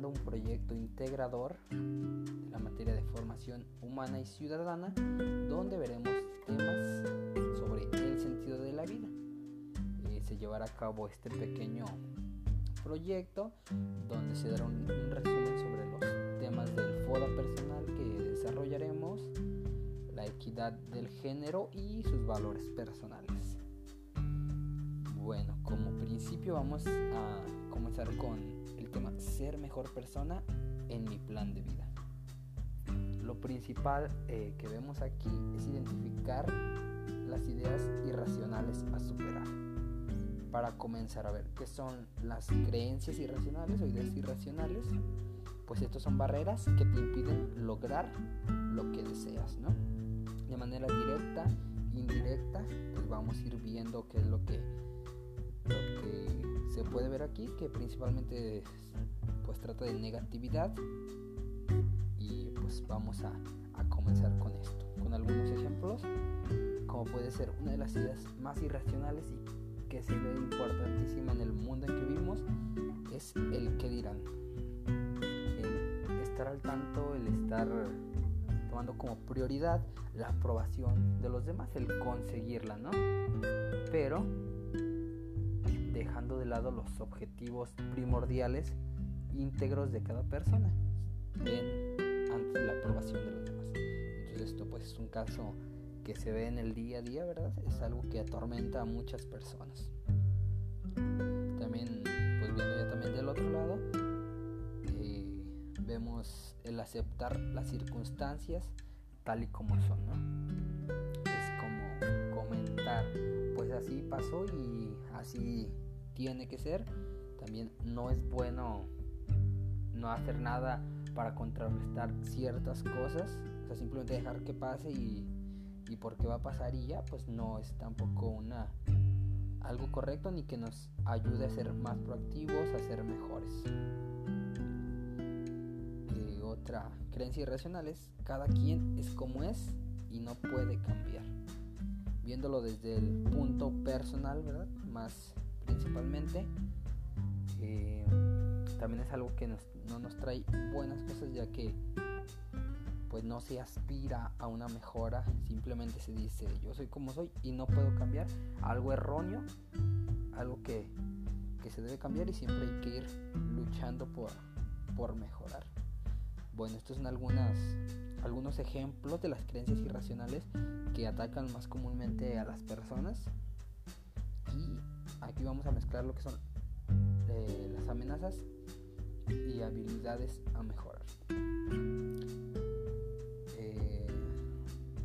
un proyecto integrador de la materia de formación humana y ciudadana, donde veremos temas sobre el sentido de la vida. Eh, se llevará a cabo este pequeño proyecto donde se dará un, resumen sobre los temas del FODA personal que desarrollaremos, la equidad del género y sus valores personales. Bueno, como principio vamos a comenzar con tema ser mejor persona en mi plan de vida. Lo principal eh, que vemos aquí es identificar las ideas irracionales a superar. Para comenzar a ver qué son las creencias irracionales o ideas irracionales, pues estos son barreras que te impiden lograr lo que deseas, ¿no? De manera directa, indirecta, pues vamos a ir viendo qué es lo que lo que se puede ver aquí que principalmente pues trata de negatividad. Y pues vamos a, a comenzar con esto con algunos ejemplos como puede ser una de las ideas más irracionales y que se ve importantísima en el mundo en que vivimos es el que dirán. El estar al tanto el estar tomando como prioridad la aprobación de los demás el conseguirla no pero lado los objetivos primordiales íntegros de cada persona en, ante la aprobación de los demás. Entonces esto pues es un caso que se ve en el día a día, ¿verdad? Es algo que atormenta a muchas personas. También, pues viendo ya también del otro lado, eh, vemos el aceptar las circunstancias tal y como son, ¿no? Es como comentar, pues así pasó y así tiene que ser. También no es bueno no hacer nada para contrarrestar ciertas cosas. O sea, simplemente dejar que pase y, y porque va a pasar y ya, pues no es tampoco una algo correcto ni que nos ayude a ser más proactivos, a ser mejores. Eh, otra creencia irracional es cada quien es como es y no puede cambiar. Viéndolo desde el punto personal, ¿verdad? Más principalmente. Eh, también es algo que no nos trae buenas cosas ya que pues no se aspira a una mejora, simplemente se dice yo soy como soy y no puedo cambiar, algo erróneo, algo que, que se debe cambiar y siempre hay que ir luchando por, por mejorar. Bueno, estos son algunas, algunos ejemplos de las creencias irracionales que atacan más comúnmente a las personas y aquí vamos a mezclar lo que son eh, las amenazas y habilidades a mejorar. Eh,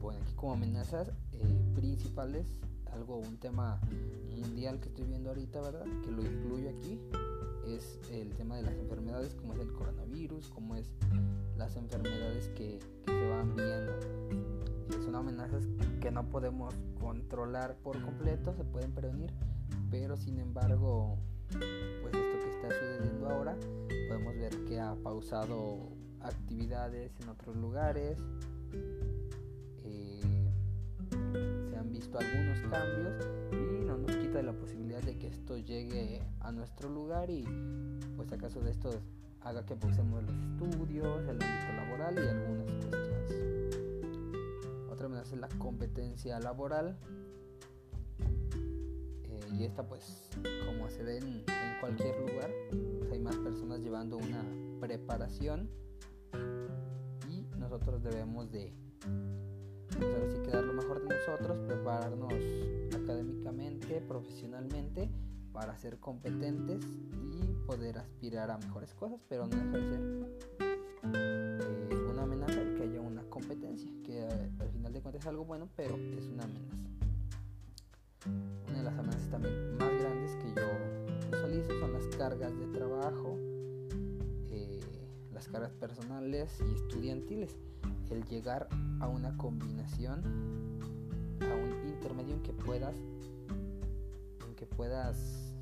bueno, aquí como amenazas eh, principales, algo, un tema mundial que estoy viendo ahorita, ¿verdad? Que lo incluyo aquí, es el tema de las enfermedades, como es el coronavirus, como es las enfermedades que, que se van viendo. son amenazas que no podemos controlar por completo, se pueden prevenir, pero sin embargo, pues esto que está sucediendo ahora, podemos ver que ha pausado actividades en otros lugares, eh, se han visto algunos cambios y no nos quita la posibilidad de que esto llegue a nuestro lugar y pues acaso de esto haga que pausemos los estudios, el ámbito laboral y algunas cuestiones. Otra amenaza es la competencia laboral y esta pues como se ve en, cualquier lugar pues, hay más personas llevando una preparación y nosotros debemos de pues que dar lo mejor de nosotros prepararnos académicamente profesionalmente para ser competentes y poder aspirar a mejores cosas pero no deja de ser eh, una amenaza que haya una competencia que eh, al final de cuentas es algo bueno pero es una amenaza también más grandes que yo visualizo son las cargas de trabajo, eh, las cargas personales y estudiantiles. El llegar a una combinación, a un intermedio en que puedas, en que puedas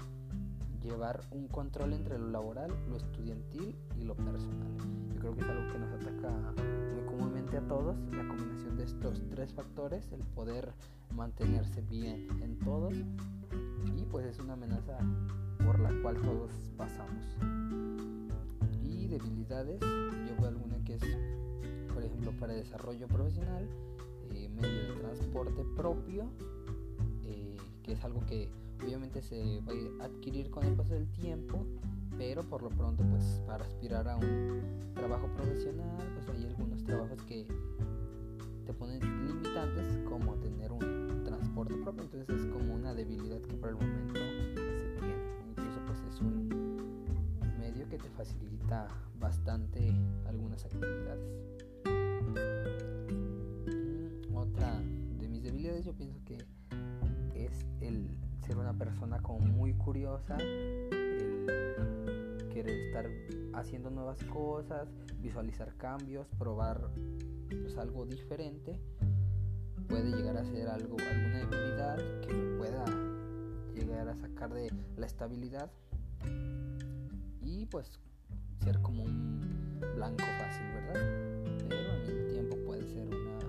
llevar un control entre lo laboral, lo estudiantil y lo personal. Yo creo que es algo que nos ataca muy comúnmente a todos, la combinación de estos tres factores, el poder mantenerse bien en todos y pues es una amenaza por la cual todos pasamos. Y debilidades, yo veo alguna que es, por ejemplo, para desarrollo profesional, eh, medio de transporte propio, eh, que es algo que obviamente se va a adquirir con el paso del tiempo, pero por lo pronto pues para aspirar a un trabajo profesional pues hay algunos trabajos que te ponen limitantes como tener un transporte propio entonces que por el momento se tiene. Incluso pues es un medio que te facilita bastante algunas actividades. Mm, otra de mis debilidades yo pienso que es el ser una persona como muy curiosa querer estar haciendo nuevas cosas, visualizar cambios, probar pues, algo diferente, puede llegar a ser algo, alguna debilidad que pueda llegar a sacar de la estabilidad y pues ser como un blanco fácil, ¿verdad? Pero al mismo tiempo puede ser una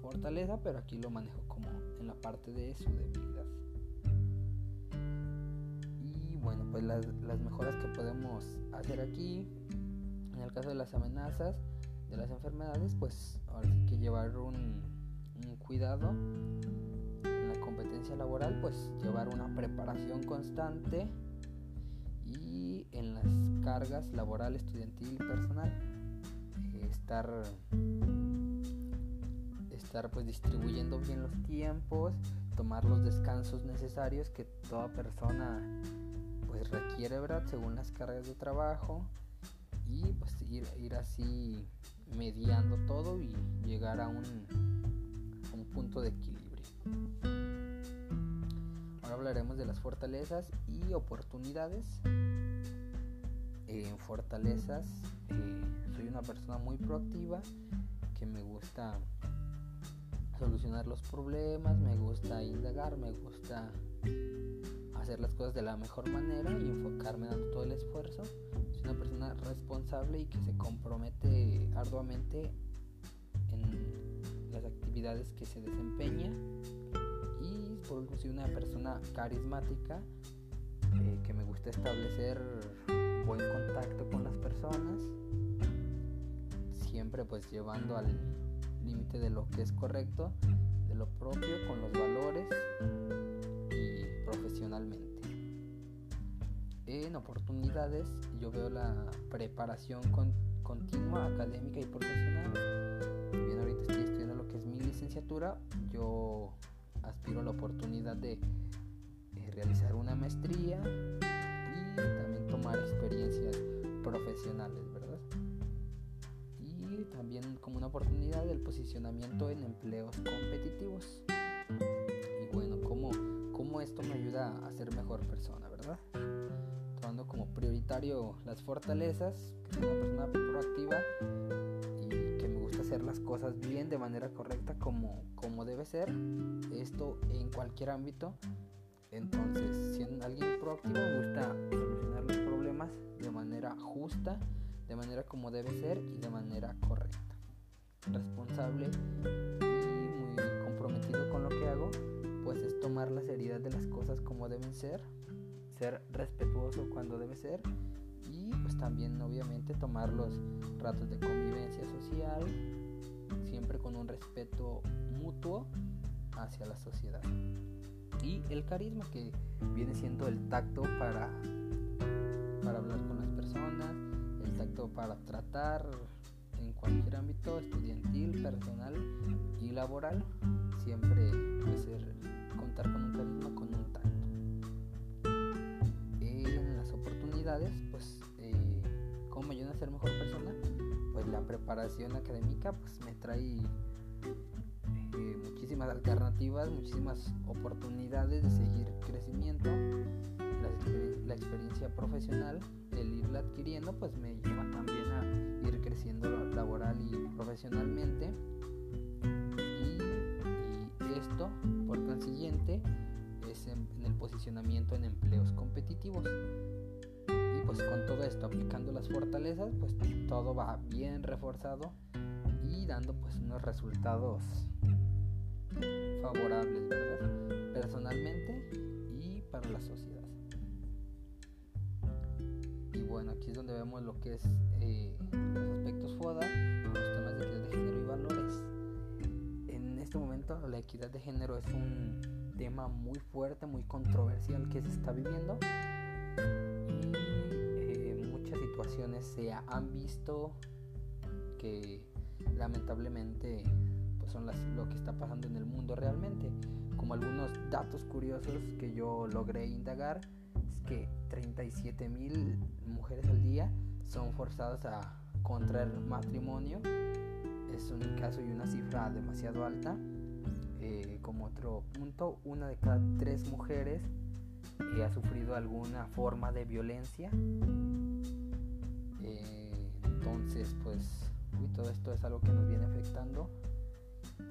fortaleza, pero aquí lo manejo como en la parte de su debilidad bueno, pues las, mejoras que podemos hacer aquí, en el caso de las amenazas, de las enfermedades, pues ahora sí que llevar un, un cuidado en la competencia laboral, pues llevar una preparación constante y en las cargas laboral, estudiantil y personal, estar estar pues distribuyendo bien los tiempos, tomar los descansos necesarios que toda persona pues requiere, ¿verdad? Según las cargas de trabajo y pues ir, ir así mediando todo y llegar a un, un punto de equilibrio. Ahora hablaremos de las fortalezas y oportunidades. En fortalezas eh, soy una persona muy proactiva que me gusta solucionar los problemas, me gusta indagar, me gusta hacer las cosas de la mejor manera y enfocarme dando todo el esfuerzo. Soy una persona responsable y que se compromete arduamente en las actividades que se desempeña. Y por último soy una persona carismática eh, que me gusta establecer buen contacto con las personas. Siempre pues llevando al límite de lo que es correcto, de lo propio, con los valores profesionalmente. En oportunidades yo veo la preparación continua, académica y profesional. Licenciatura, yo aspiro a la oportunidad de eh, realizar una maestría y también tomar experiencias profesionales, ¿verdad? Y también como una oportunidad del posicionamiento en empleos competitivos esto me ayuda a ser mejor persona, ¿verdad? Tomando como prioritario las fortalezas, que soy una persona proactiva hacer las cosas bien de manera correcta como, como debe ser, esto en cualquier ámbito. Entonces, siendo alguien proactivo, gusta solucionar los problemas de manera justa, de manera como debe ser y de manera correcta. Responsable y muy comprometido con lo que hago pues es tomar la seriedad de las cosas como deben ser, ser respetuoso cuando debe ser y pues también obviamente tomar los ratos de convivencia social siempre con un respeto mutuo hacia la sociedad. Y el carisma que viene siendo el tacto para, para hablar con las personas, el tacto para tratar en cualquier ámbito estudiantil, personal y laboral, siempre debe ser con un carisma, con un tacto. En las oportunidades, pues, eh, ¿cómo me a ser mejor persona? La preparación académica pues, me trae eh, muchísimas alternativas, muchísimas oportunidades de seguir crecimiento. La, experiencia profesional, el irla adquiriendo, pues me lleva también a ir creciendo laboral y profesionalmente esto, por consiguiente, es en, el posicionamiento en empleos competitivos. Pues con todo esto, aplicando las fortalezas, pues todo va bien reforzado y dando pues unos resultados favorables, ¿verdad? Personalmente y para la sociedad. Y bueno, aquí es donde vemos lo que es eh, los aspectos FODA, los temas de equidad de género y valores. En este momento la equidad de género es un tema muy fuerte, muy controversial que se está viviendo. Situaciones se han visto que lamentablemente pues son las, lo que está pasando en el mundo realmente. Como algunos datos curiosos que yo logré indagar, es que 37 mil mujeres al día son forzadas a contraer matrimonio. Es un caso y una cifra demasiado alta. Eh, como otro punto, una de cada tres mujeres eh, ha sufrido alguna forma de violencia. Entonces, pues todo esto es algo que nos viene afectando.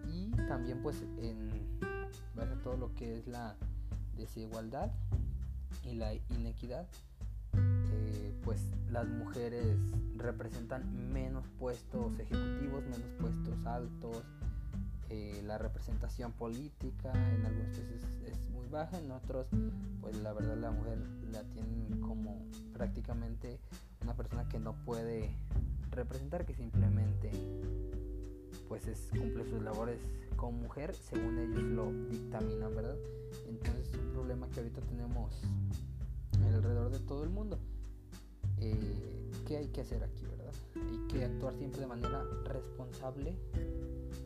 Y también pues en base a todo lo que es la desigualdad y la inequidad eh, pues las mujeres representan menos puestos ejecutivos menos puestos altos eh, la representación política en algunos países es muy baja en otros pues la verdad la mujer la tienen como prácticamente una persona que no puede representar que simplemente pues es, cumple sus labores como mujer según ellos lo dictaminan, ¿verdad? Entonces es un problema que ahorita tenemos alrededor de todo el mundo. Eh, ¿Qué hay que hacer aquí, verdad? Hay que actuar siempre de manera responsable,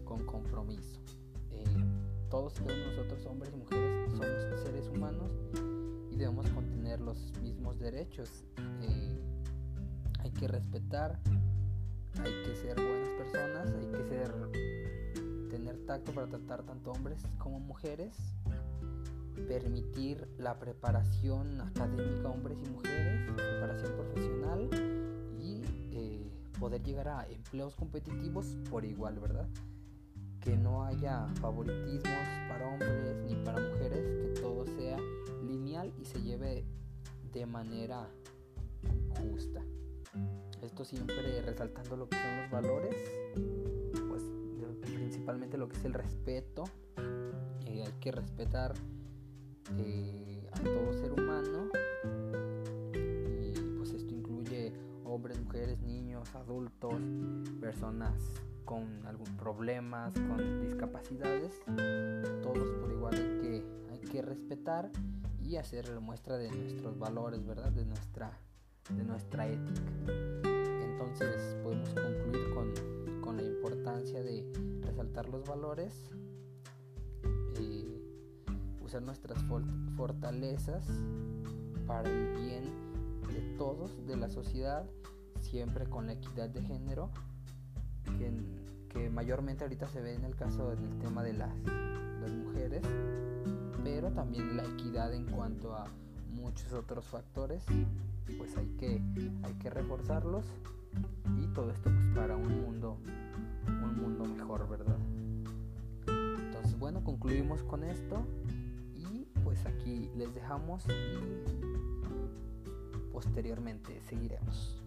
con compromiso. Eh, todos nosotros, hombres y mujeres, somos seres humanos y debemos contener los mismos derechos. Eh, hay que respetar hay que ser buenas personas, hay que ser tener tacto para tratar tanto hombres como mujeres, permitir la preparación académica hombres y mujeres, preparación profesional y eh, poder llegar a empleos competitivos por igual, ¿verdad? Que no haya favoritismos para hombres ni para mujeres, que todo sea lineal y se lleve de manera justa. Esto siempre resaltando lo que son los valores, pues principalmente lo que es el respeto. Eh, hay que respetar eh, a todo ser humano. Y pues esto incluye hombres, mujeres, niños, adultos, personas con algún problemas, con discapacidades. Todos por igual hay que, hay que respetar y hacer muestra de nuestros valores, ¿verdad? De nuestra, de nuestra ética. Entonces podemos concluir con, la importancia de resaltar los valores, eh, usar nuestras fortalezas para el bien de todos, de la sociedad, siempre con la equidad de género, que, mayormente ahorita se ve en el caso del tema de las, las mujeres, pero también la equidad en cuanto a muchos otros factores, pues hay que, hay que reforzarlos y todo esto pues para un mundo un mundo mejor verdad entonces bueno concluimos con esto. Y pues aquí les dejamos y posteriormente seguiremos